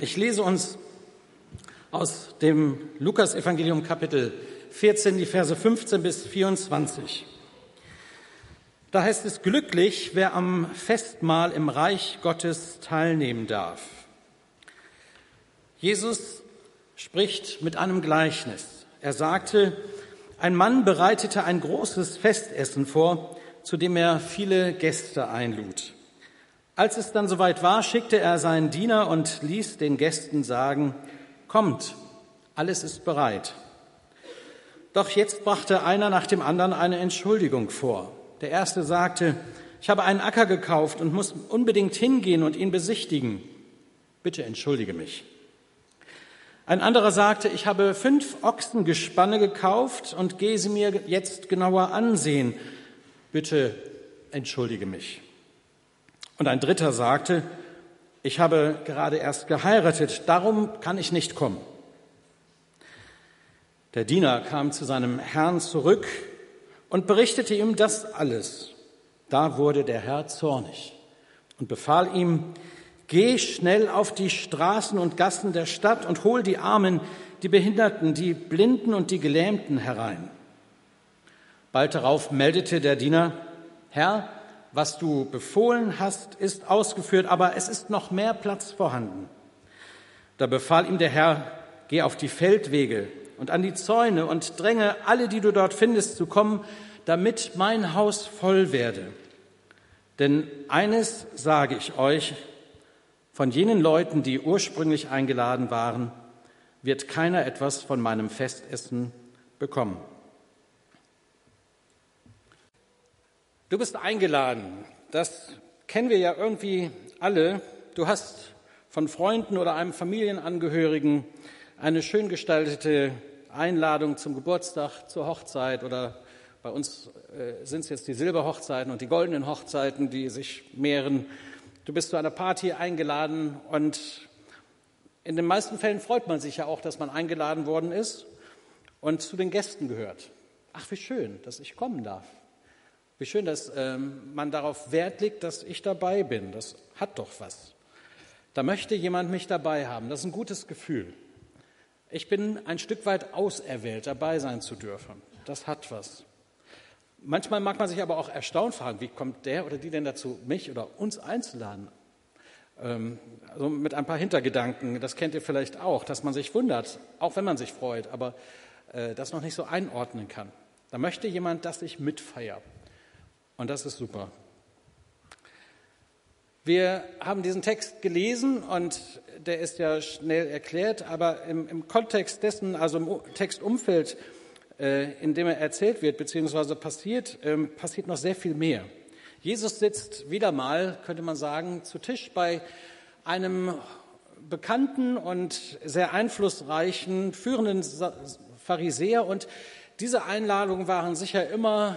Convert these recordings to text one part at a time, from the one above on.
Ich lese uns aus dem Lukas-Evangelium Kapitel 14, die Verse 15 bis 24. Da heißt es, glücklich, wer am Festmahl im Reich Gottes teilnehmen darf. Jesus spricht mit einem Gleichnis. Er sagte, ein Mann bereitete ein großes Festessen vor, zu dem er viele Gäste einlud. Als es dann soweit war, schickte er seinen Diener und ließ den Gästen sagen, kommt, alles ist bereit. Doch jetzt brachte einer nach dem anderen eine Entschuldigung vor. Der erste sagte, ich habe einen Acker gekauft und muss unbedingt hingehen und ihn besichtigen. Bitte entschuldige mich. Ein anderer sagte, ich habe fünf Ochsengespanne gekauft und gehe sie mir jetzt genauer ansehen. Bitte entschuldige mich. Und ein dritter sagte, ich habe gerade erst geheiratet, darum kann ich nicht kommen. Der Diener kam zu seinem Herrn zurück und berichtete ihm das alles. Da wurde der Herr zornig und befahl ihm, geh schnell auf die Straßen und Gassen der Stadt und hol die Armen, die Behinderten, die Blinden und die Gelähmten herein. Bald darauf meldete der Diener, Herr, was du befohlen hast, ist ausgeführt, aber es ist noch mehr Platz vorhanden. Da befahl ihm der Herr, geh auf die Feldwege und an die Zäune und dränge alle, die du dort findest, zu kommen, damit mein Haus voll werde. Denn eines sage ich euch, von jenen Leuten, die ursprünglich eingeladen waren, wird keiner etwas von meinem Festessen bekommen. Du bist eingeladen. Das kennen wir ja irgendwie alle. Du hast von Freunden oder einem Familienangehörigen eine schön gestaltete Einladung zum Geburtstag, zur Hochzeit oder bei uns äh, sind es jetzt die Silberhochzeiten und die goldenen Hochzeiten, die sich mehren. Du bist zu einer Party eingeladen und in den meisten Fällen freut man sich ja auch, dass man eingeladen worden ist und zu den Gästen gehört. Ach, wie schön, dass ich kommen darf. Wie schön, dass ähm, man darauf Wert legt, dass ich dabei bin. Das hat doch was. Da möchte jemand mich dabei haben. Das ist ein gutes Gefühl. Ich bin ein Stück weit auserwählt, dabei sein zu dürfen. Das hat was. Manchmal mag man sich aber auch erstaunt fragen, wie kommt der oder die denn dazu, mich oder uns einzuladen? Ähm, also mit ein paar Hintergedanken, das kennt ihr vielleicht auch, dass man sich wundert, auch wenn man sich freut, aber äh, das noch nicht so einordnen kann. Da möchte jemand, dass ich mitfeiere. Und das ist super. Wir haben diesen Text gelesen und der ist ja schnell erklärt, aber im, im Kontext dessen, also im Textumfeld, äh, in dem er erzählt wird, beziehungsweise passiert, ähm, passiert noch sehr viel mehr. Jesus sitzt wieder mal, könnte man sagen, zu Tisch bei einem bekannten und sehr einflussreichen, führenden Pharisäer und diese Einladungen waren sicher immer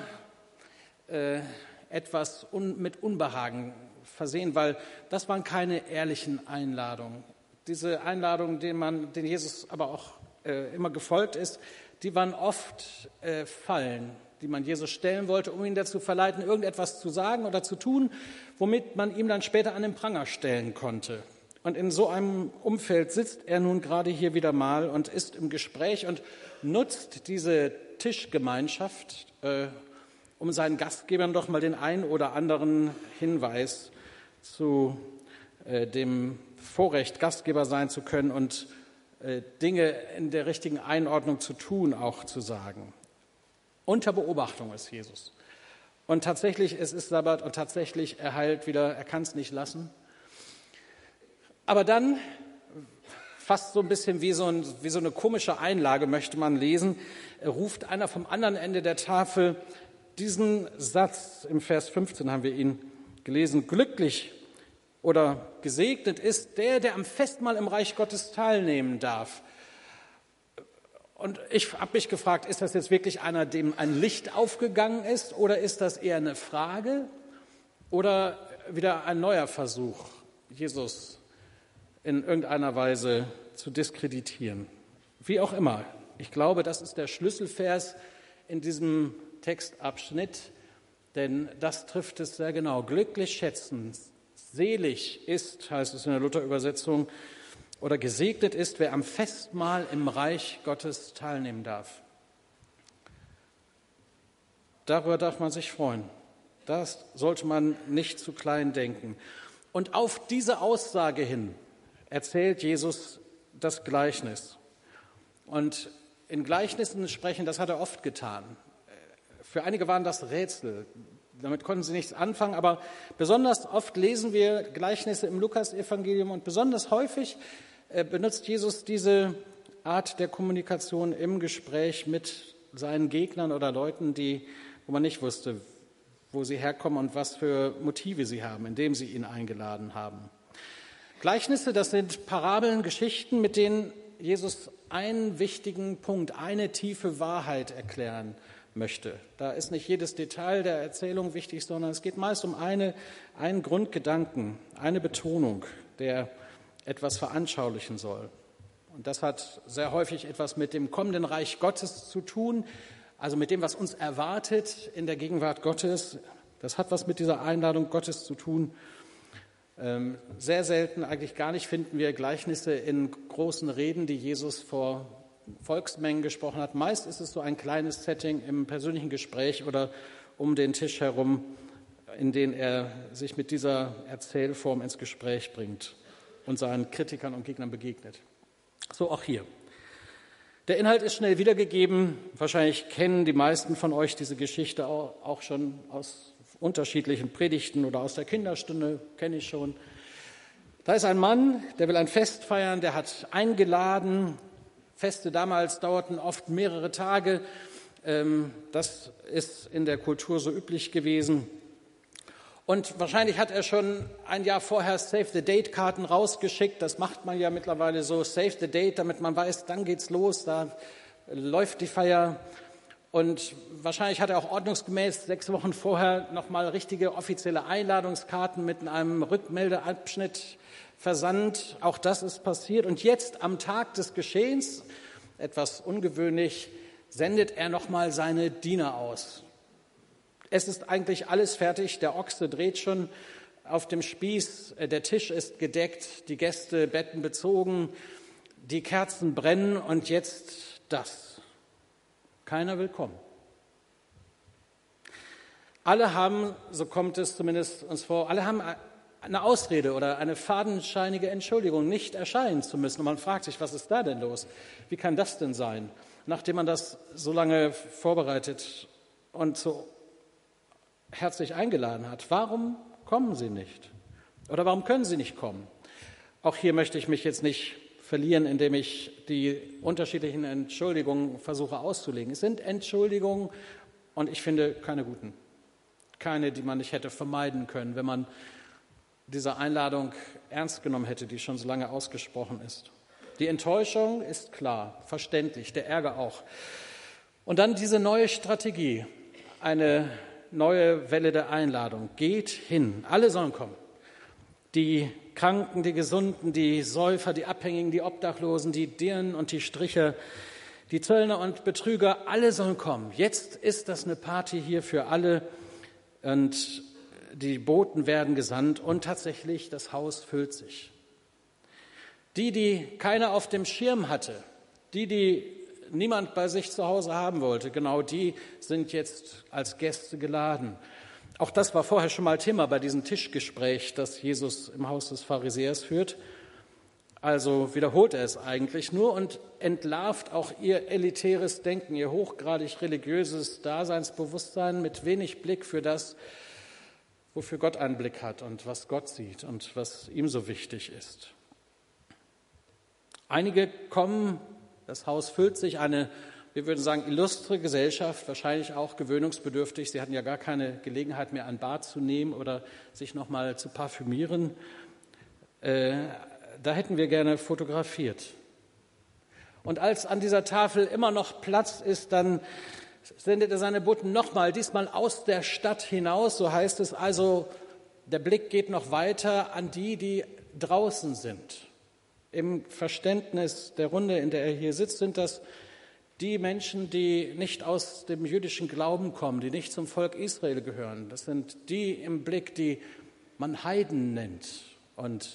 äh, etwas un, mit Unbehagen versehen, weil das waren keine ehrlichen Einladungen. Diese Einladungen, denen, man, denen Jesus aber auch äh, immer gefolgt ist, die waren oft äh, Fallen, die man Jesus stellen wollte, um ihn dazu verleiten, irgendetwas zu sagen oder zu tun, womit man ihm dann später an den Pranger stellen konnte. Und in so einem Umfeld sitzt er nun gerade hier wieder mal und ist im Gespräch und nutzt diese Tischgemeinschaft, äh, um seinen Gastgebern doch mal den einen oder anderen Hinweis zu äh, dem Vorrecht, Gastgeber sein zu können und äh, Dinge in der richtigen Einordnung zu tun, auch zu sagen. Unter Beobachtung ist Jesus. Und tatsächlich, es ist Sabbat und tatsächlich, er heilt wieder, er kann es nicht lassen. Aber dann, fast so ein bisschen wie so, ein, wie so eine komische Einlage möchte man lesen, ruft einer vom anderen Ende der Tafel, diesen Satz im Vers 15 haben wir ihn gelesen. Glücklich oder gesegnet ist der, der am Festmahl im Reich Gottes teilnehmen darf. Und ich habe mich gefragt, ist das jetzt wirklich einer, dem ein Licht aufgegangen ist, oder ist das eher eine Frage oder wieder ein neuer Versuch, Jesus in irgendeiner Weise zu diskreditieren? Wie auch immer. Ich glaube, das ist der Schlüsselvers in diesem Textabschnitt, denn das trifft es sehr genau. Glücklich schätzen, selig ist, heißt es in der Luther-Übersetzung, oder gesegnet ist, wer am Festmahl im Reich Gottes teilnehmen darf. Darüber darf man sich freuen. Das sollte man nicht zu klein denken. Und auf diese Aussage hin erzählt Jesus das Gleichnis. Und in Gleichnissen sprechen, das hat er oft getan. Für einige waren das Rätsel. Damit konnten sie nichts anfangen, aber besonders oft lesen wir Gleichnisse im Lukasevangelium und besonders häufig äh, benutzt Jesus diese Art der Kommunikation im Gespräch mit seinen Gegnern oder Leuten, die, wo man nicht wusste, wo sie herkommen und was für Motive sie haben, indem sie ihn eingeladen haben. Gleichnisse, das sind Parabeln, Geschichten, mit denen Jesus einen wichtigen Punkt, eine tiefe Wahrheit erklären möchte. Da ist nicht jedes Detail der Erzählung wichtig, sondern es geht meist um eine, einen Grundgedanken, eine Betonung, der etwas veranschaulichen soll. Und das hat sehr häufig etwas mit dem kommenden Reich Gottes zu tun, also mit dem, was uns erwartet in der Gegenwart Gottes. Das hat was mit dieser Einladung Gottes zu tun. Ähm, sehr selten, eigentlich gar nicht, finden wir Gleichnisse in großen Reden, die Jesus vor Volksmengen gesprochen hat. Meist ist es so ein kleines Setting im persönlichen Gespräch oder um den Tisch herum, in den er sich mit dieser Erzählform ins Gespräch bringt und seinen Kritikern und Gegnern begegnet. So auch hier. Der Inhalt ist schnell wiedergegeben. Wahrscheinlich kennen die meisten von euch diese Geschichte auch schon aus unterschiedlichen Predigten oder aus der Kinderstunde, kenne ich schon. Da ist ein Mann, der will ein Fest feiern, der hat eingeladen. Feste damals dauerten oft mehrere Tage. Ähm, das ist in der Kultur so üblich gewesen. Und wahrscheinlich hat er schon ein Jahr vorher Save the Date Karten rausgeschickt. Das macht man ja mittlerweile so, Save the Date, damit man weiß, dann geht's los, da läuft die Feier. Und wahrscheinlich hat er auch ordnungsgemäß sechs Wochen vorher nochmal richtige offizielle Einladungskarten mit einem Rückmeldeabschnitt versandt. Auch das ist passiert. Und jetzt am Tag des Geschehens, etwas ungewöhnlich, sendet er nochmal seine Diener aus. Es ist eigentlich alles fertig. Der Ochse dreht schon auf dem Spieß. Der Tisch ist gedeckt. Die Gäste Betten bezogen. Die Kerzen brennen. Und jetzt das. Keiner will kommen. Alle haben, so kommt es zumindest uns vor, alle haben eine Ausrede oder eine fadenscheinige Entschuldigung, nicht erscheinen zu müssen. Und man fragt sich, was ist da denn los? Wie kann das denn sein? Nachdem man das so lange vorbereitet und so herzlich eingeladen hat. Warum kommen Sie nicht? Oder warum können Sie nicht kommen? Auch hier möchte ich mich jetzt nicht verlieren, indem ich die unterschiedlichen Entschuldigungen versuche auszulegen. Es sind Entschuldigungen und ich finde keine guten. Keine, die man nicht hätte vermeiden können, wenn man diese Einladung ernst genommen hätte, die schon so lange ausgesprochen ist. Die Enttäuschung ist klar, verständlich, der Ärger auch. Und dann diese neue Strategie, eine neue Welle der Einladung. Geht hin. Alle sollen kommen. Die Kranken, die Gesunden, die Säufer, die Abhängigen, die Obdachlosen, die Dirnen und die Stricher, die Zöllner und Betrüger, alle sollen kommen. Jetzt ist das eine Party hier für alle und die Boten werden gesandt und tatsächlich das Haus füllt sich. Die, die keiner auf dem Schirm hatte, die, die niemand bei sich zu Hause haben wollte. Genau die sind jetzt als Gäste geladen. Auch das war vorher schon mal Thema bei diesem Tischgespräch, das Jesus im Haus des Pharisäers führt. Also wiederholt er es eigentlich nur und entlarvt auch ihr elitäres Denken, ihr hochgradig religiöses Daseinsbewusstsein mit wenig Blick für das, wofür Gott einen Blick hat und was Gott sieht und was ihm so wichtig ist. Einige kommen das Haus füllt sich, eine, wir würden sagen, illustre Gesellschaft, wahrscheinlich auch gewöhnungsbedürftig. Sie hatten ja gar keine Gelegenheit mehr, ein Bad zu nehmen oder sich nochmal zu parfümieren. Äh, da hätten wir gerne fotografiert. Und als an dieser Tafel immer noch Platz ist, dann sendet er seine Boten nochmal, diesmal aus der Stadt hinaus. So heißt es also, der Blick geht noch weiter an die, die draußen sind. Im Verständnis der Runde, in der er hier sitzt, sind das die Menschen, die nicht aus dem jüdischen Glauben kommen, die nicht zum Volk Israel gehören. Das sind die im Blick, die man Heiden nennt und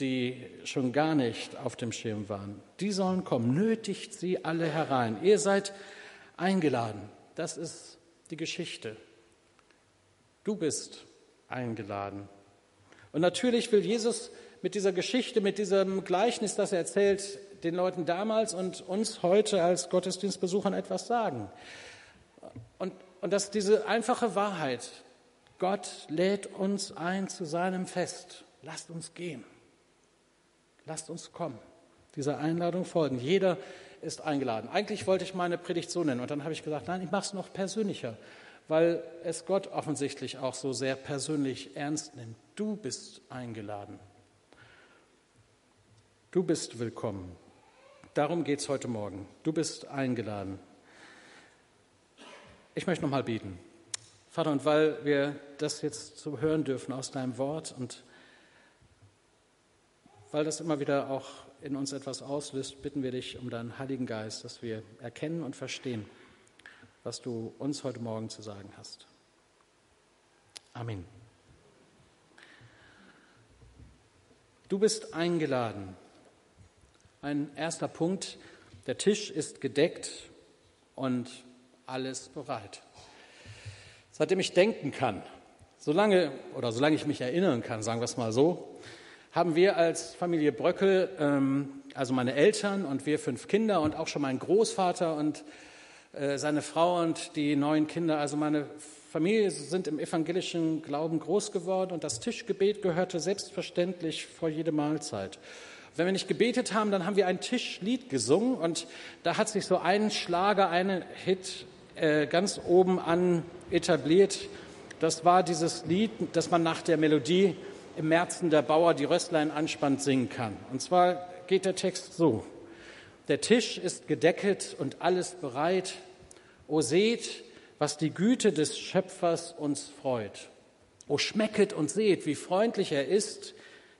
die schon gar nicht auf dem Schirm waren. Die sollen kommen, nötigt sie alle herein. Ihr seid eingeladen. Das ist die Geschichte. Du bist eingeladen. Und natürlich will Jesus mit dieser Geschichte, mit diesem Gleichnis, das er erzählt, den Leuten damals und uns heute als Gottesdienstbesuchern etwas sagen. Und, und dass diese einfache Wahrheit, Gott lädt uns ein zu seinem Fest. Lasst uns gehen. Lasst uns kommen. Dieser Einladung folgen. Jeder ist eingeladen. Eigentlich wollte ich meine Predigt so nennen und dann habe ich gesagt, nein, ich mache es noch persönlicher, weil es Gott offensichtlich auch so sehr persönlich ernst nimmt. Du bist eingeladen. Du bist willkommen. Darum geht es heute Morgen. Du bist eingeladen. Ich möchte nochmal beten. Vater, und weil wir das jetzt so hören dürfen aus deinem Wort und weil das immer wieder auch in uns etwas auslöst, bitten wir dich um deinen Heiligen Geist, dass wir erkennen und verstehen, was du uns heute Morgen zu sagen hast. Amen. Du bist eingeladen. Ein erster Punkt, der Tisch ist gedeckt und alles bereit. Seitdem ich denken kann, solange oder solange ich mich erinnern kann, sagen wir es mal so, haben wir als Familie Bröckel, ähm, also meine Eltern und wir fünf Kinder und auch schon mein Großvater und äh, seine Frau und die neun Kinder, also meine Familie sind im evangelischen Glauben groß geworden und das Tischgebet gehörte selbstverständlich vor jede Mahlzeit. Wenn wir nicht gebetet haben, dann haben wir ein Tischlied gesungen und da hat sich so ein Schlager, ein Hit äh, ganz oben an etabliert. Das war dieses Lied, das man nach der Melodie im Märzen der Bauer die Röstlein anspannt singen kann. Und zwar geht der Text so. Der Tisch ist gedecket und alles bereit. O seht, was die Güte des Schöpfers uns freut. O schmecket und seht, wie freundlich er ist,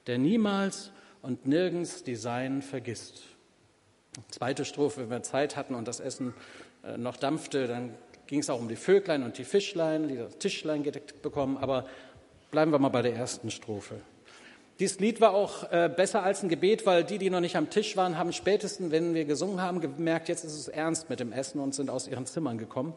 der niemals und nirgends die Seinen vergisst. Zweite Strophe, wenn wir Zeit hatten und das Essen äh, noch dampfte, dann ging es auch um die Vöglein und die Fischlein, die das Tischlein gedeckt bekommen, aber bleiben wir mal bei der ersten Strophe. Dieses Lied war auch äh, besser als ein Gebet, weil die, die noch nicht am Tisch waren, haben spätestens, wenn wir gesungen haben, gemerkt, jetzt ist es ernst mit dem Essen und sind aus ihren Zimmern gekommen.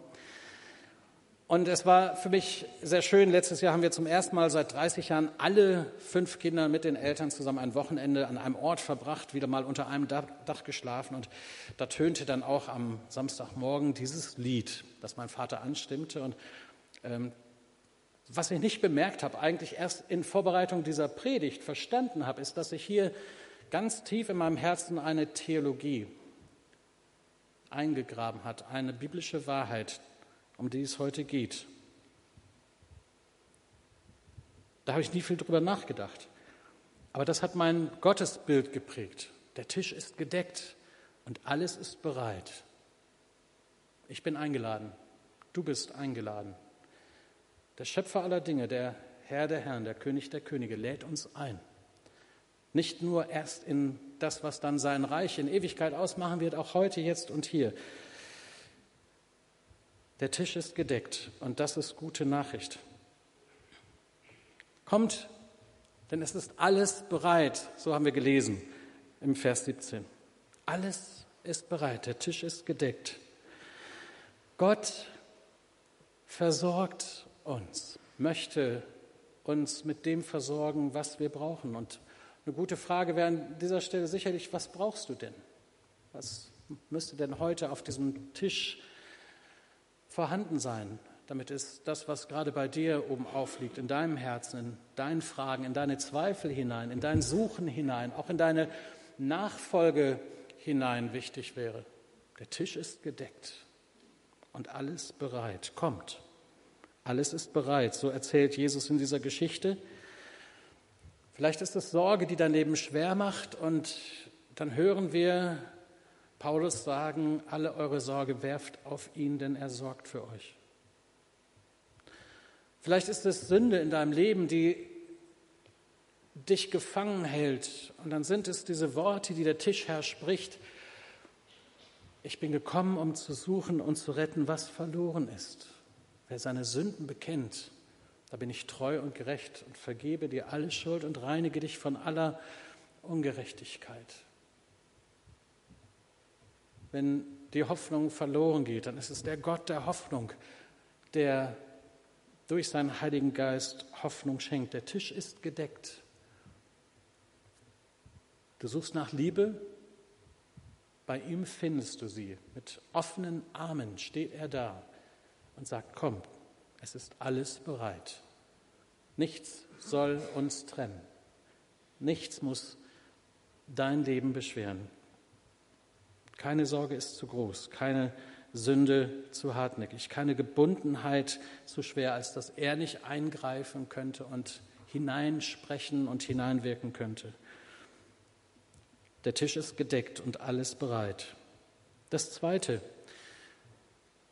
Und es war für mich sehr schön. Letztes Jahr haben wir zum ersten Mal seit 30 Jahren alle fünf Kinder mit den Eltern zusammen ein Wochenende an einem Ort verbracht, wieder mal unter einem Dach geschlafen. Und da tönte dann auch am Samstagmorgen dieses Lied, das mein Vater anstimmte. Und ähm, was ich nicht bemerkt habe, eigentlich erst in Vorbereitung dieser Predigt verstanden habe, ist, dass sich hier ganz tief in meinem Herzen eine Theologie eingegraben hat, eine biblische Wahrheit, um die es heute geht. Da habe ich nie viel drüber nachgedacht. Aber das hat mein Gottesbild geprägt. Der Tisch ist gedeckt und alles ist bereit. Ich bin eingeladen. Du bist eingeladen. Der Schöpfer aller Dinge, der Herr der Herren, der König der Könige, lädt uns ein. Nicht nur erst in das, was dann sein Reich in Ewigkeit ausmachen wird, auch heute, jetzt und hier, der Tisch ist gedeckt und das ist gute Nachricht. Kommt, denn es ist alles bereit, so haben wir gelesen im Vers 17. Alles ist bereit, der Tisch ist gedeckt. Gott versorgt uns, möchte uns mit dem versorgen, was wir brauchen. Und eine gute Frage wäre an dieser Stelle sicherlich, was brauchst du denn? Was müsste denn heute auf diesem Tisch vorhanden sein, damit es das, was gerade bei dir oben aufliegt, in deinem Herzen, in deinen Fragen, in deine Zweifel hinein, in dein Suchen hinein, auch in deine Nachfolge hinein wichtig wäre. Der Tisch ist gedeckt und alles bereit. Kommt. Alles ist bereit. So erzählt Jesus in dieser Geschichte. Vielleicht ist es Sorge, die dein Leben schwer macht und dann hören wir Paulus sagen, alle eure Sorge werft auf ihn, denn er sorgt für euch. Vielleicht ist es Sünde in deinem Leben, die dich gefangen hält. Und dann sind es diese Worte, die der Tischherr spricht. Ich bin gekommen, um zu suchen und zu retten, was verloren ist. Wer seine Sünden bekennt, da bin ich treu und gerecht und vergebe dir alle Schuld und reinige dich von aller Ungerechtigkeit. Wenn die Hoffnung verloren geht, dann ist es der Gott der Hoffnung, der durch seinen Heiligen Geist Hoffnung schenkt. Der Tisch ist gedeckt. Du suchst nach Liebe, bei ihm findest du sie. Mit offenen Armen steht er da und sagt, komm, es ist alles bereit. Nichts soll uns trennen. Nichts muss dein Leben beschweren. Keine Sorge ist zu groß, keine Sünde zu hartnäckig, keine Gebundenheit zu schwer, als dass er nicht eingreifen könnte und hineinsprechen und hineinwirken könnte. Der Tisch ist gedeckt und alles bereit. Das Zweite,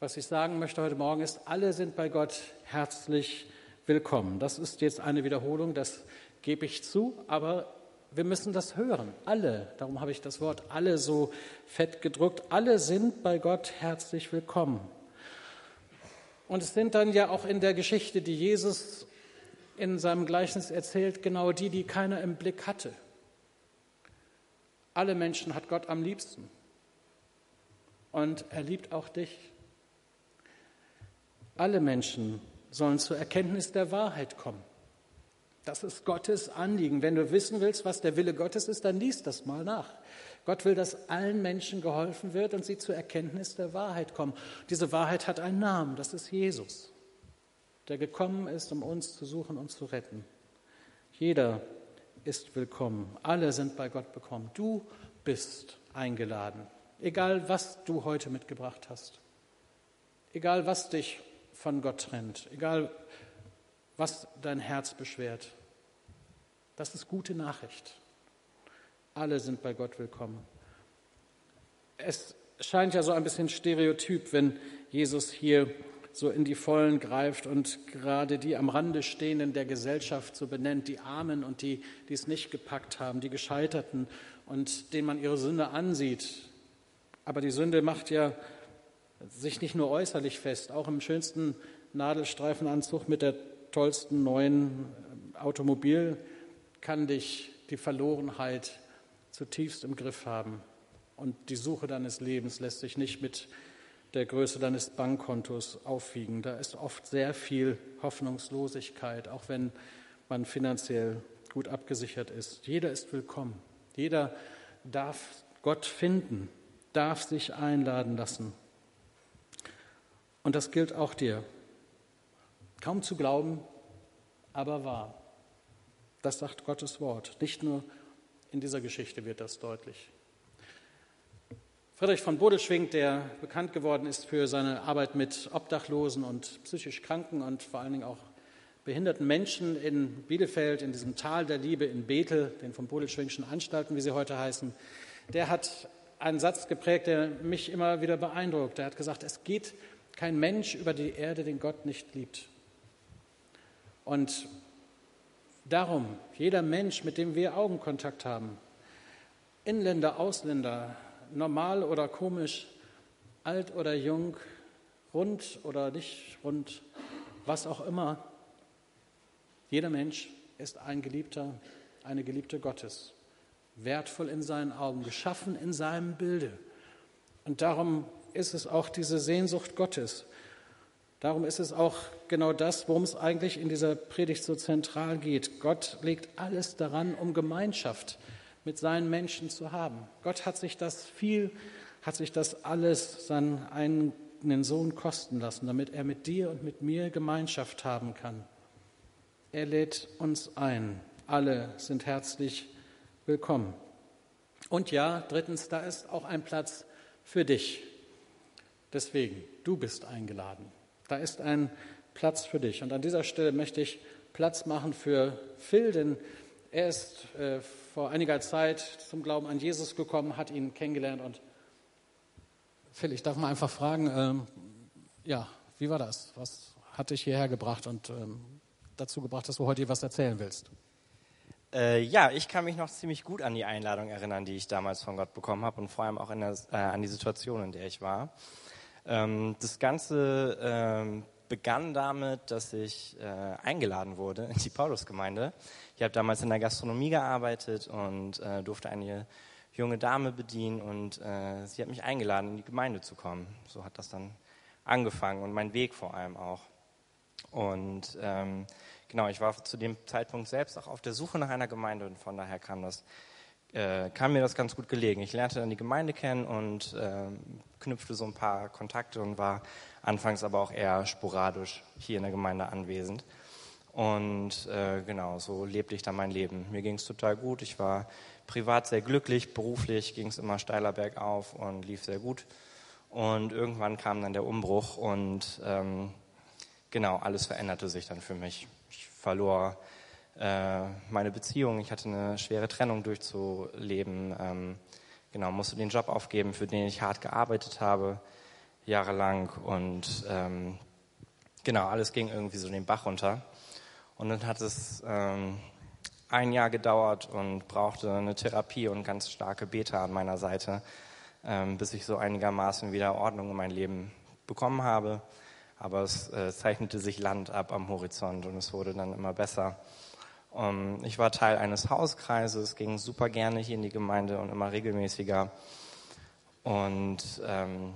was ich sagen möchte heute Morgen, ist, alle sind bei Gott herzlich willkommen. Das ist jetzt eine Wiederholung, das gebe ich zu, aber wir müssen das hören. Alle, darum habe ich das Wort alle so fett gedruckt, alle sind bei Gott herzlich willkommen. Und es sind dann ja auch in der Geschichte, die Jesus in seinem Gleichnis erzählt, genau die, die keiner im Blick hatte. Alle Menschen hat Gott am liebsten. Und er liebt auch dich. Alle Menschen sollen zur Erkenntnis der Wahrheit kommen. Das ist Gottes Anliegen. Wenn du wissen willst, was der Wille Gottes ist, dann liest das mal nach. Gott will, dass allen Menschen geholfen wird und sie zur Erkenntnis der Wahrheit kommen. Diese Wahrheit hat einen Namen, das ist Jesus, der gekommen ist, um uns zu suchen und zu retten. Jeder ist willkommen. Alle sind bei Gott bekommen. Du bist eingeladen. Egal, was du heute mitgebracht hast. Egal, was dich von Gott trennt. Egal, was dein Herz beschwert. Das ist gute Nachricht. Alle sind bei Gott willkommen. Es scheint ja so ein bisschen stereotyp, wenn Jesus hier so in die Vollen greift und gerade die am Rande stehenden der Gesellschaft so benennt, die Armen und die, die es nicht gepackt haben, die Gescheiterten und denen man ihre Sünde ansieht. Aber die Sünde macht ja sich nicht nur äußerlich fest, auch im schönsten Nadelstreifenanzug mit der tollsten neuen Automobil kann dich die Verlorenheit zutiefst im Griff haben. Und die Suche deines Lebens lässt sich nicht mit der Größe deines Bankkontos aufwiegen. Da ist oft sehr viel Hoffnungslosigkeit, auch wenn man finanziell gut abgesichert ist. Jeder ist willkommen. Jeder darf Gott finden, darf sich einladen lassen. Und das gilt auch dir. Kaum zu glauben, aber wahr. Das sagt Gottes Wort. Nicht nur in dieser Geschichte wird das deutlich. Friedrich von Bodelschwing, der bekannt geworden ist für seine Arbeit mit Obdachlosen und psychisch Kranken und vor allen Dingen auch behinderten Menschen in Bielefeld, in diesem Tal der Liebe in Bethel, den von Bodelschwingschen Anstalten, wie sie heute heißen, der hat einen Satz geprägt, der mich immer wieder beeindruckt. Er hat gesagt, es geht kein Mensch über die Erde, den Gott nicht liebt. Und darum, jeder Mensch, mit dem wir Augenkontakt haben, Inländer, Ausländer, normal oder komisch, alt oder jung, rund oder nicht rund, was auch immer, jeder Mensch ist ein Geliebter, eine Geliebte Gottes, wertvoll in seinen Augen, geschaffen in seinem Bilde. Und darum ist es auch diese Sehnsucht Gottes. Darum ist es auch genau das, worum es eigentlich in dieser Predigt so zentral geht. Gott legt alles daran, um Gemeinschaft mit seinen Menschen zu haben. Gott hat sich das viel, hat sich das alles seinen eigenen Sohn kosten lassen, damit er mit dir und mit mir Gemeinschaft haben kann. Er lädt uns ein. Alle sind herzlich willkommen. Und ja, drittens, da ist auch ein Platz für dich. Deswegen, du bist eingeladen. Da ist ein Platz für dich. Und an dieser Stelle möchte ich Platz machen für Phil, denn er ist äh, vor einiger Zeit zum Glauben an Jesus gekommen, hat ihn kennengelernt. Und Phil, ich darf mal einfach fragen, ähm, ja, wie war das? Was hat dich hierher gebracht und ähm, dazu gebracht, dass du heute was erzählen willst? Äh, ja, ich kann mich noch ziemlich gut an die Einladung erinnern, die ich damals von Gott bekommen habe und vor allem auch der, äh, an die Situation, in der ich war. Ähm, das Ganze ähm, begann damit, dass ich äh, eingeladen wurde in die Paulusgemeinde. Ich habe damals in der Gastronomie gearbeitet und äh, durfte eine junge Dame bedienen und äh, sie hat mich eingeladen, in die Gemeinde zu kommen. So hat das dann angefangen und mein Weg vor allem auch. Und ähm, genau, ich war zu dem Zeitpunkt selbst auch auf der Suche nach einer Gemeinde und von daher kam das äh, kam mir das ganz gut gelegen. Ich lernte dann die Gemeinde kennen und äh, knüpfte so ein paar Kontakte und war anfangs aber auch eher sporadisch hier in der Gemeinde anwesend. Und äh, genau, so lebte ich dann mein Leben. Mir ging es total gut. Ich war privat sehr glücklich, beruflich ging es immer steiler bergauf und lief sehr gut. Und irgendwann kam dann der Umbruch und ähm, genau, alles veränderte sich dann für mich. Ich verlor meine Beziehung, ich hatte eine schwere Trennung durchzuleben, ähm, genau, musste den Job aufgeben, für den ich hart gearbeitet habe, jahrelang und ähm, genau, alles ging irgendwie so den Bach runter. Und dann hat es ähm, ein Jahr gedauert und brauchte eine Therapie und ganz starke Beta an meiner Seite, ähm, bis ich so einigermaßen wieder Ordnung in mein Leben bekommen habe. Aber es äh, zeichnete sich Land ab am Horizont und es wurde dann immer besser. Um, ich war Teil eines Hauskreises, ging super gerne hier in die Gemeinde und immer regelmäßiger. Und ähm,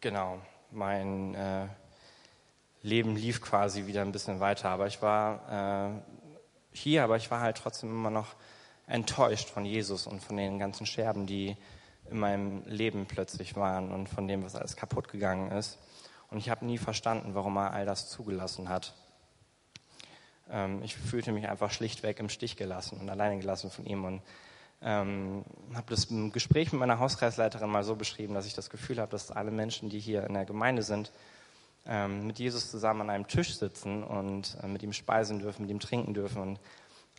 genau, mein äh, Leben lief quasi wieder ein bisschen weiter. Aber ich war äh, hier, aber ich war halt trotzdem immer noch enttäuscht von Jesus und von den ganzen Scherben, die in meinem Leben plötzlich waren und von dem, was alles kaputt gegangen ist. Und ich habe nie verstanden, warum er all das zugelassen hat. Ähm, ich fühlte mich einfach schlichtweg im Stich gelassen und alleine gelassen von ihm und ähm, habe das im Gespräch mit meiner Hauskreisleiterin mal so beschrieben, dass ich das Gefühl habe, dass alle Menschen, die hier in der Gemeinde sind, ähm, mit Jesus zusammen an einem Tisch sitzen und äh, mit ihm speisen dürfen, mit ihm trinken dürfen und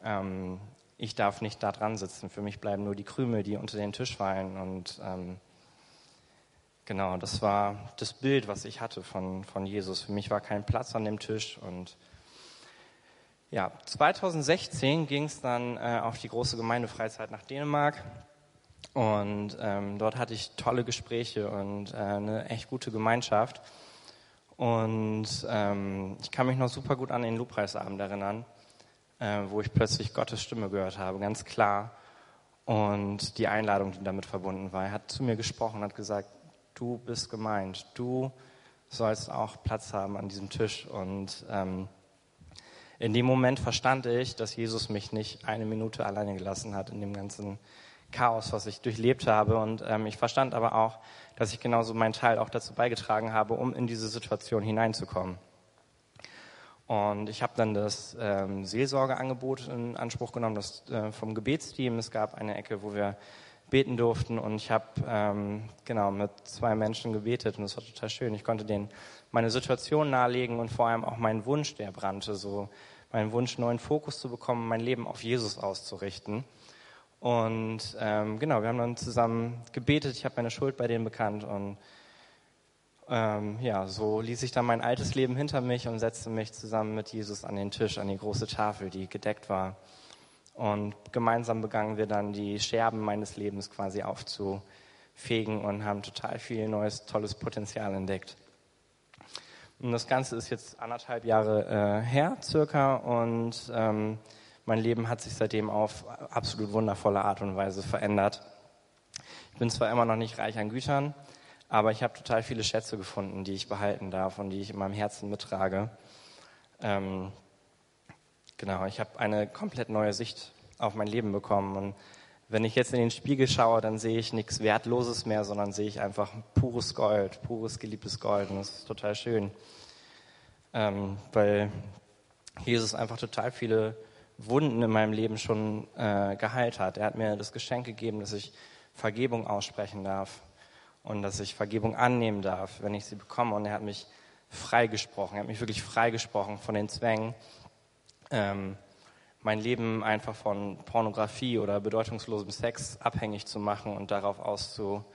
ähm, ich darf nicht da dran sitzen. Für mich bleiben nur die Krümel, die unter den Tisch fallen und ähm, genau, das war das Bild, was ich hatte von, von Jesus. Für mich war kein Platz an dem Tisch und ja, 2016 ging es dann äh, auf die große Gemeindefreizeit nach Dänemark. Und ähm, dort hatte ich tolle Gespräche und äh, eine echt gute Gemeinschaft. Und ähm, ich kann mich noch super gut an den Lobpreisabend erinnern, äh, wo ich plötzlich Gottes Stimme gehört habe, ganz klar. Und die Einladung, die damit verbunden war. Er hat zu mir gesprochen, hat gesagt, du bist gemeint, du sollst auch Platz haben an diesem Tisch. Und ähm, in dem Moment verstand ich, dass Jesus mich nicht eine Minute alleine gelassen hat in dem ganzen Chaos, was ich durchlebt habe. Und ähm, ich verstand aber auch, dass ich genauso meinen Teil auch dazu beigetragen habe, um in diese Situation hineinzukommen. Und ich habe dann das ähm, Seelsorgeangebot in Anspruch genommen, das äh, vom Gebetsteam. Es gab eine Ecke, wo wir beten durften und ich habe ähm, genau mit zwei Menschen gebetet und es war total schön. Ich konnte denen meine Situation nahelegen und vor allem auch meinen Wunsch, der brannte, so meinen Wunsch, neuen Fokus zu bekommen, mein Leben auf Jesus auszurichten. Und ähm, genau, wir haben dann zusammen gebetet. Ich habe meine Schuld bei denen bekannt und ähm, ja, so ließ ich dann mein altes Leben hinter mich und setzte mich zusammen mit Jesus an den Tisch, an die große Tafel, die gedeckt war. Und gemeinsam begannen wir dann die Scherben meines Lebens quasi aufzufegen und haben total viel neues, tolles Potenzial entdeckt. Und das Ganze ist jetzt anderthalb Jahre äh, her circa und ähm, mein Leben hat sich seitdem auf absolut wundervolle Art und Weise verändert. Ich bin zwar immer noch nicht reich an Gütern, aber ich habe total viele Schätze gefunden, die ich behalten darf und die ich in meinem Herzen mittrage. Ähm, genau, ich habe eine komplett neue Sicht auf mein Leben bekommen und wenn ich jetzt in den Spiegel schaue, dann sehe ich nichts Wertloses mehr, sondern sehe ich einfach pures Gold, pures geliebtes Gold. Und das ist total schön, ähm, weil Jesus einfach total viele Wunden in meinem Leben schon äh, geheilt hat. Er hat mir das Geschenk gegeben, dass ich Vergebung aussprechen darf und dass ich Vergebung annehmen darf, wenn ich sie bekomme. Und er hat mich freigesprochen, er hat mich wirklich freigesprochen von den Zwängen. Ähm, mein Leben einfach von Pornografie oder bedeutungslosem Sex abhängig zu machen und darauf auszu,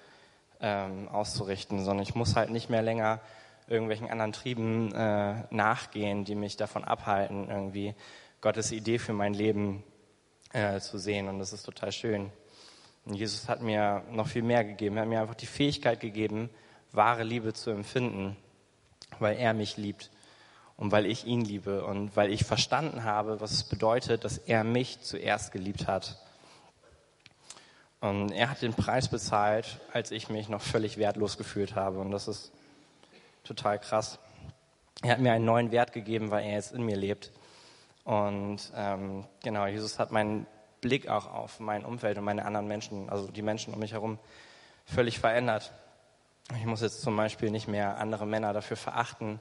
ähm, auszurichten, sondern ich muss halt nicht mehr länger irgendwelchen anderen Trieben äh, nachgehen, die mich davon abhalten, irgendwie Gottes Idee für mein Leben äh, zu sehen. Und das ist total schön. Und Jesus hat mir noch viel mehr gegeben. Er hat mir einfach die Fähigkeit gegeben, wahre Liebe zu empfinden. weil er mich liebt und weil ich ihn liebe und weil ich verstanden habe, was es bedeutet, dass er mich zuerst geliebt hat. Und er hat den Preis bezahlt, als ich mich noch völlig wertlos gefühlt habe. Und das ist total krass. Er hat mir einen neuen Wert gegeben, weil er jetzt in mir lebt. Und ähm, genau, Jesus hat meinen Blick auch auf mein Umfeld und meine anderen Menschen, also die Menschen um mich herum, völlig verändert. Ich muss jetzt zum Beispiel nicht mehr andere Männer dafür verachten,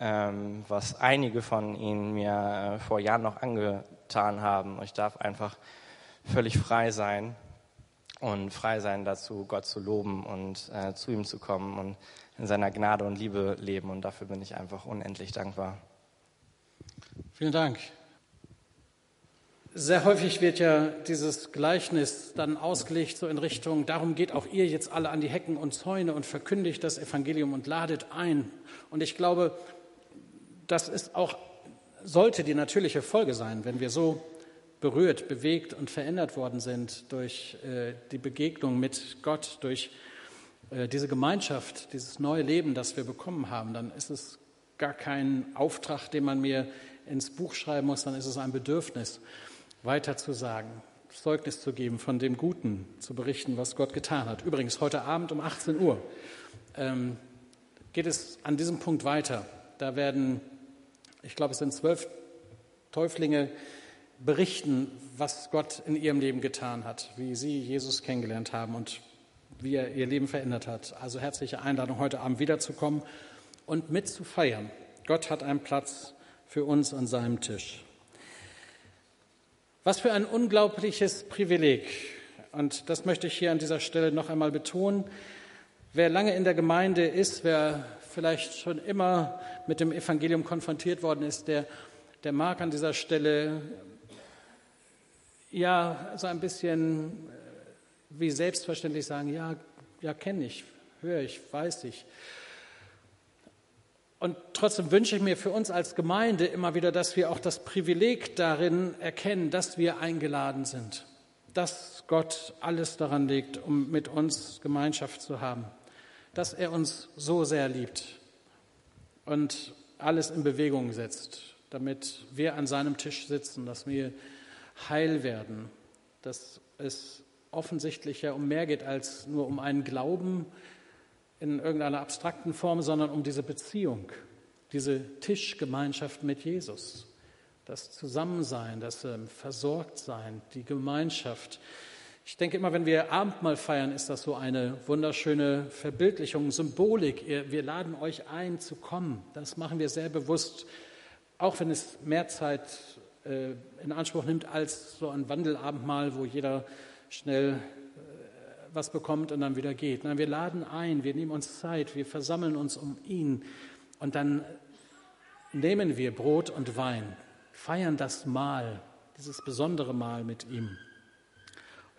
ähm, was einige von ihnen mir äh, vor Jahren noch angetan haben. Ich darf einfach völlig frei sein und frei sein dazu, Gott zu loben und äh, zu ihm zu kommen und in seiner Gnade und Liebe leben. Und dafür bin ich einfach unendlich dankbar. Vielen Dank. Sehr häufig wird ja dieses Gleichnis dann ausgelegt so in Richtung, darum geht auch ihr jetzt alle an die Hecken und Zäune und verkündigt das Evangelium und ladet ein. Und ich glaube, das ist auch, sollte die natürliche Folge sein, wenn wir so berührt, bewegt und verändert worden sind durch äh, die Begegnung mit Gott, durch äh, diese Gemeinschaft, dieses neue Leben, das wir bekommen haben, dann ist es gar kein Auftrag, den man mir ins Buch schreiben muss, dann ist es ein Bedürfnis weiter zu sagen, Zeugnis zu geben von dem Guten, zu berichten, was Gott getan hat. Übrigens, heute Abend um 18 Uhr ähm, geht es an diesem Punkt weiter. Da werden, ich glaube, es sind zwölf Täuflinge berichten, was Gott in ihrem Leben getan hat, wie sie Jesus kennengelernt haben und wie er ihr Leben verändert hat. Also herzliche Einladung, heute Abend wiederzukommen und mitzufeiern. Gott hat einen Platz für uns an seinem Tisch. Was für ein unglaubliches Privileg. Und das möchte ich hier an dieser Stelle noch einmal betonen. Wer lange in der Gemeinde ist, wer vielleicht schon immer mit dem Evangelium konfrontiert worden ist, der, der mag an dieser Stelle ja so ein bisschen äh, wie selbstverständlich sagen, ja, ja kenne ich, höre ich, weiß ich. Und trotzdem wünsche ich mir für uns als Gemeinde immer wieder, dass wir auch das Privileg darin erkennen, dass wir eingeladen sind, dass Gott alles daran legt, um mit uns Gemeinschaft zu haben, dass er uns so sehr liebt und alles in Bewegung setzt, damit wir an seinem Tisch sitzen, dass wir heil werden, dass es offensichtlich ja um mehr geht als nur um einen Glauben, in irgendeiner abstrakten Form, sondern um diese Beziehung, diese Tischgemeinschaft mit Jesus, das Zusammensein, das ähm, Versorgtsein, die Gemeinschaft. Ich denke immer, wenn wir Abendmahl feiern, ist das so eine wunderschöne Verbildlichung, Symbolik. Wir laden euch ein zu kommen. Das machen wir sehr bewusst, auch wenn es mehr Zeit äh, in Anspruch nimmt als so ein Wandelabendmahl, wo jeder schnell was bekommt und dann wieder geht. Nein, wir laden ein, wir nehmen uns Zeit, wir versammeln uns um ihn und dann nehmen wir Brot und Wein, feiern das Mahl, dieses besondere Mahl mit ihm,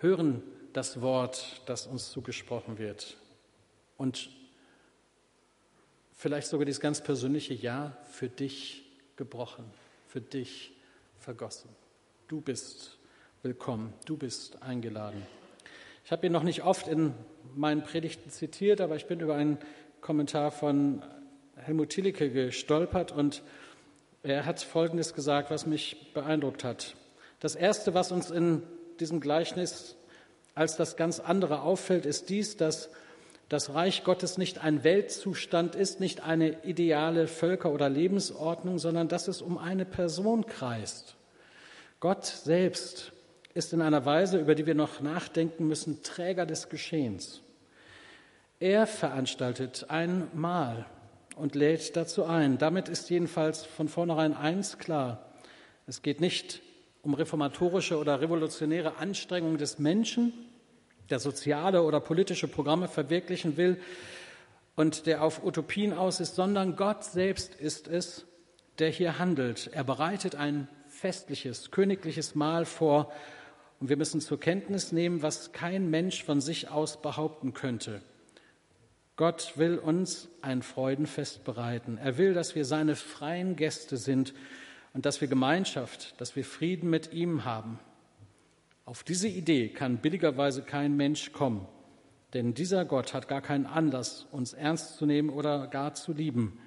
hören das Wort, das uns zugesprochen wird und vielleicht sogar dieses ganz persönliche Ja für dich gebrochen, für dich vergossen. Du bist willkommen, du bist eingeladen. Ich habe ihn noch nicht oft in meinen Predigten zitiert, aber ich bin über einen Kommentar von Helmut Thielicke gestolpert und er hat Folgendes gesagt, was mich beeindruckt hat. Das Erste, was uns in diesem Gleichnis als das ganz andere auffällt, ist dies, dass das Reich Gottes nicht ein Weltzustand ist, nicht eine ideale Völker- oder Lebensordnung, sondern dass es um eine Person kreist. Gott selbst ist in einer Weise, über die wir noch nachdenken müssen, Träger des Geschehens. Er veranstaltet ein Mahl und lädt dazu ein. Damit ist jedenfalls von vornherein eins klar. Es geht nicht um reformatorische oder revolutionäre Anstrengungen des Menschen, der soziale oder politische Programme verwirklichen will und der auf Utopien aus ist, sondern Gott selbst ist es, der hier handelt. Er bereitet ein festliches, königliches Mahl vor und wir müssen zur Kenntnis nehmen, was kein Mensch von sich aus behaupten könnte. Gott will uns ein Freudenfest bereiten. Er will, dass wir seine freien Gäste sind und dass wir Gemeinschaft, dass wir Frieden mit ihm haben. Auf diese Idee kann billigerweise kein Mensch kommen, denn dieser Gott hat gar keinen Anlass, uns ernst zu nehmen oder gar zu lieben.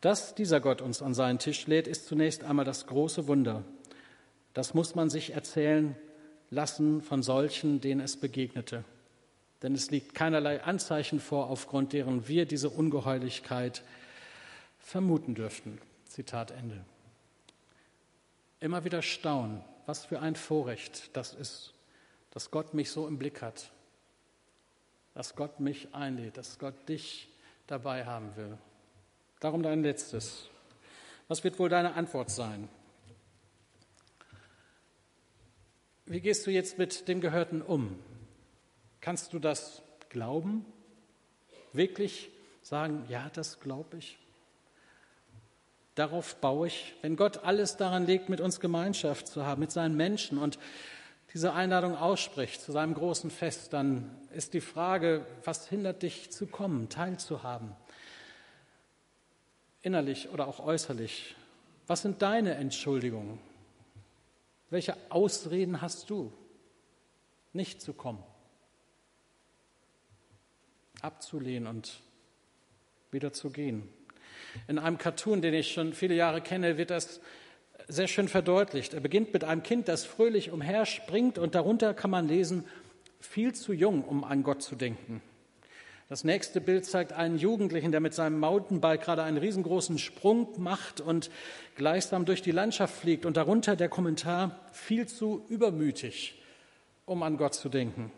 Dass dieser Gott uns an seinen Tisch lädt, ist zunächst einmal das große Wunder. Das muss man sich erzählen lassen von solchen, denen es begegnete. Denn es liegt keinerlei Anzeichen vor, aufgrund deren wir diese Ungeheuerlichkeit vermuten dürften. Zitat Ende. Immer wieder staunen, was für ein Vorrecht das ist, dass Gott mich so im Blick hat, dass Gott mich einlädt, dass Gott dich dabei haben will. Darum dein letztes. Was wird wohl deine Antwort sein? Wie gehst du jetzt mit dem Gehörten um? Kannst du das glauben? Wirklich sagen, ja, das glaube ich? Darauf baue ich, wenn Gott alles daran legt, mit uns Gemeinschaft zu haben, mit seinen Menschen und diese Einladung ausspricht zu seinem großen Fest, dann ist die Frage, was hindert dich zu kommen, teilzuhaben? innerlich oder auch äußerlich? Was sind deine Entschuldigungen? Welche Ausreden hast du, nicht zu kommen? Abzulehnen und wieder zu gehen. In einem Cartoon, den ich schon viele Jahre kenne, wird das sehr schön verdeutlicht. Er beginnt mit einem Kind, das fröhlich umherspringt und darunter kann man lesen, viel zu jung, um an Gott zu denken. Das nächste Bild zeigt einen Jugendlichen, der mit seinem Mountainbike gerade einen riesengroßen Sprung macht und gleichsam durch die Landschaft fliegt. Und darunter der Kommentar, viel zu übermütig, um an Gott zu denken.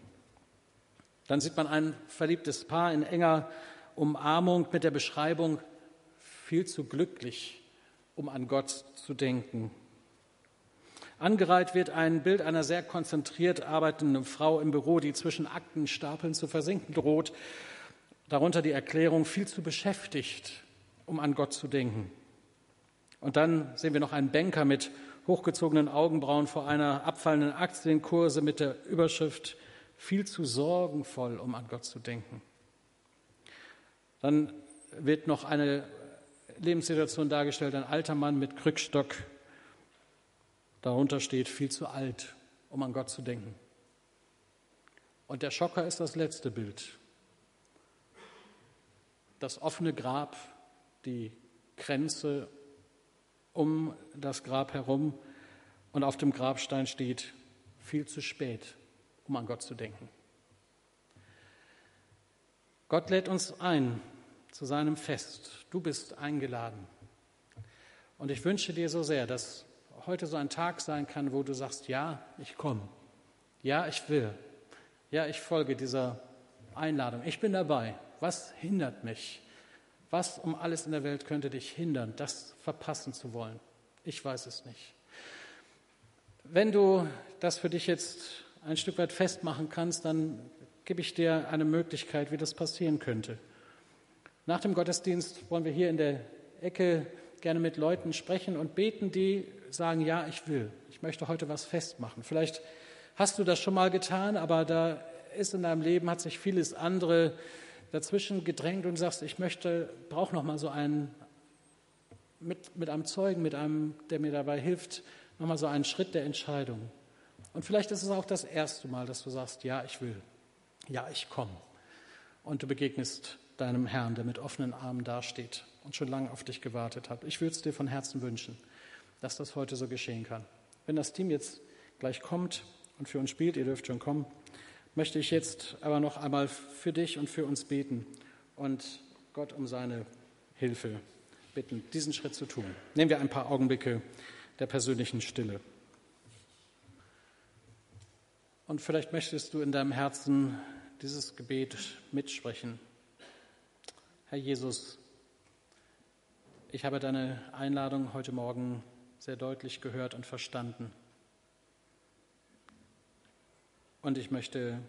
Dann sieht man ein verliebtes Paar in enger Umarmung mit der Beschreibung, viel zu glücklich, um an Gott zu denken. Angereiht wird ein Bild einer sehr konzentriert arbeitenden Frau im Büro, die zwischen Aktenstapeln zu versinken droht Darunter die Erklärung, viel zu beschäftigt, um an Gott zu denken. Und dann sehen wir noch einen Banker mit hochgezogenen Augenbrauen vor einer abfallenden Aktienkurse mit der Überschrift viel zu sorgenvoll, um an Gott zu denken. Dann wird noch eine Lebenssituation dargestellt, ein alter Mann mit Krückstock. Darunter steht viel zu alt, um an Gott zu denken. Und der Schocker ist das letzte Bild das offene Grab, die Grenze um das Grab herum und auf dem Grabstein steht, viel zu spät, um an Gott zu denken. Gott lädt uns ein zu seinem Fest. Du bist eingeladen. Und ich wünsche dir so sehr, dass heute so ein Tag sein kann, wo du sagst, ja, ich komme. Ja, ich will. Ja, ich folge dieser Einladung. Ich bin dabei. Was hindert mich? Was um alles in der Welt könnte dich hindern, das verpassen zu wollen? Ich weiß es nicht. Wenn du das für dich jetzt ein Stück weit festmachen kannst, dann gebe ich dir eine Möglichkeit, wie das passieren könnte. Nach dem Gottesdienst wollen wir hier in der Ecke gerne mit Leuten sprechen und beten, die sagen, ja, ich will, ich möchte heute was festmachen. Vielleicht hast du das schon mal getan, aber da ist in deinem Leben, hat sich vieles andere dazwischen gedrängt und sagst, ich möchte, brauche noch mal so einen, mit, mit einem Zeugen, mit einem, der mir dabei hilft, noch mal so einen Schritt der Entscheidung. Und vielleicht ist es auch das erste Mal, dass du sagst, ja, ich will, ja, ich komme. Und du begegnest deinem Herrn, der mit offenen Armen dasteht und schon lange auf dich gewartet hat. Ich würde es dir von Herzen wünschen, dass das heute so geschehen kann. Wenn das Team jetzt gleich kommt und für uns spielt, ihr dürft schon kommen möchte ich jetzt aber noch einmal für dich und für uns beten und Gott um seine Hilfe bitten, diesen Schritt zu tun. Nehmen wir ein paar Augenblicke der persönlichen Stille. Und vielleicht möchtest du in deinem Herzen dieses Gebet mitsprechen. Herr Jesus, ich habe deine Einladung heute Morgen sehr deutlich gehört und verstanden. Und ich möchte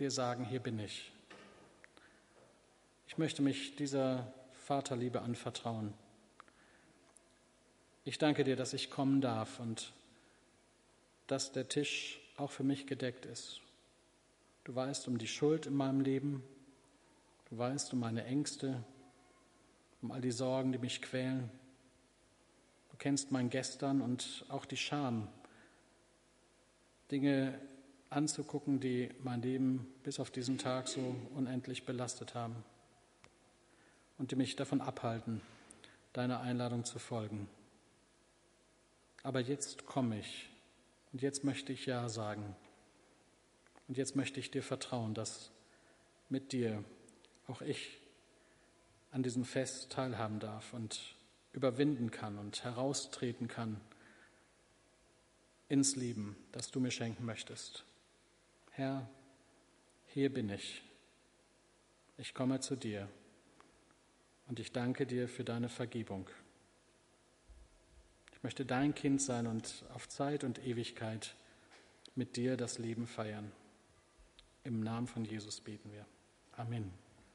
dir sagen, hier bin ich. Ich möchte mich dieser Vaterliebe anvertrauen. Ich danke dir, dass ich kommen darf und dass der Tisch auch für mich gedeckt ist. Du weißt um die Schuld in meinem Leben, du weißt um meine Ängste, um all die Sorgen, die mich quälen. Du kennst mein Gestern und auch die Scham, Dinge, anzugucken, die mein Leben bis auf diesen Tag so unendlich belastet haben und die mich davon abhalten, deiner Einladung zu folgen. Aber jetzt komme ich und jetzt möchte ich Ja sagen. Und jetzt möchte ich dir vertrauen, dass mit dir auch ich an diesem Fest teilhaben darf und überwinden kann und heraustreten kann ins Leben, das du mir schenken möchtest. Herr, hier bin ich. Ich komme zu dir und ich danke dir für deine Vergebung. Ich möchte dein Kind sein und auf Zeit und Ewigkeit mit dir das Leben feiern. Im Namen von Jesus beten wir. Amen.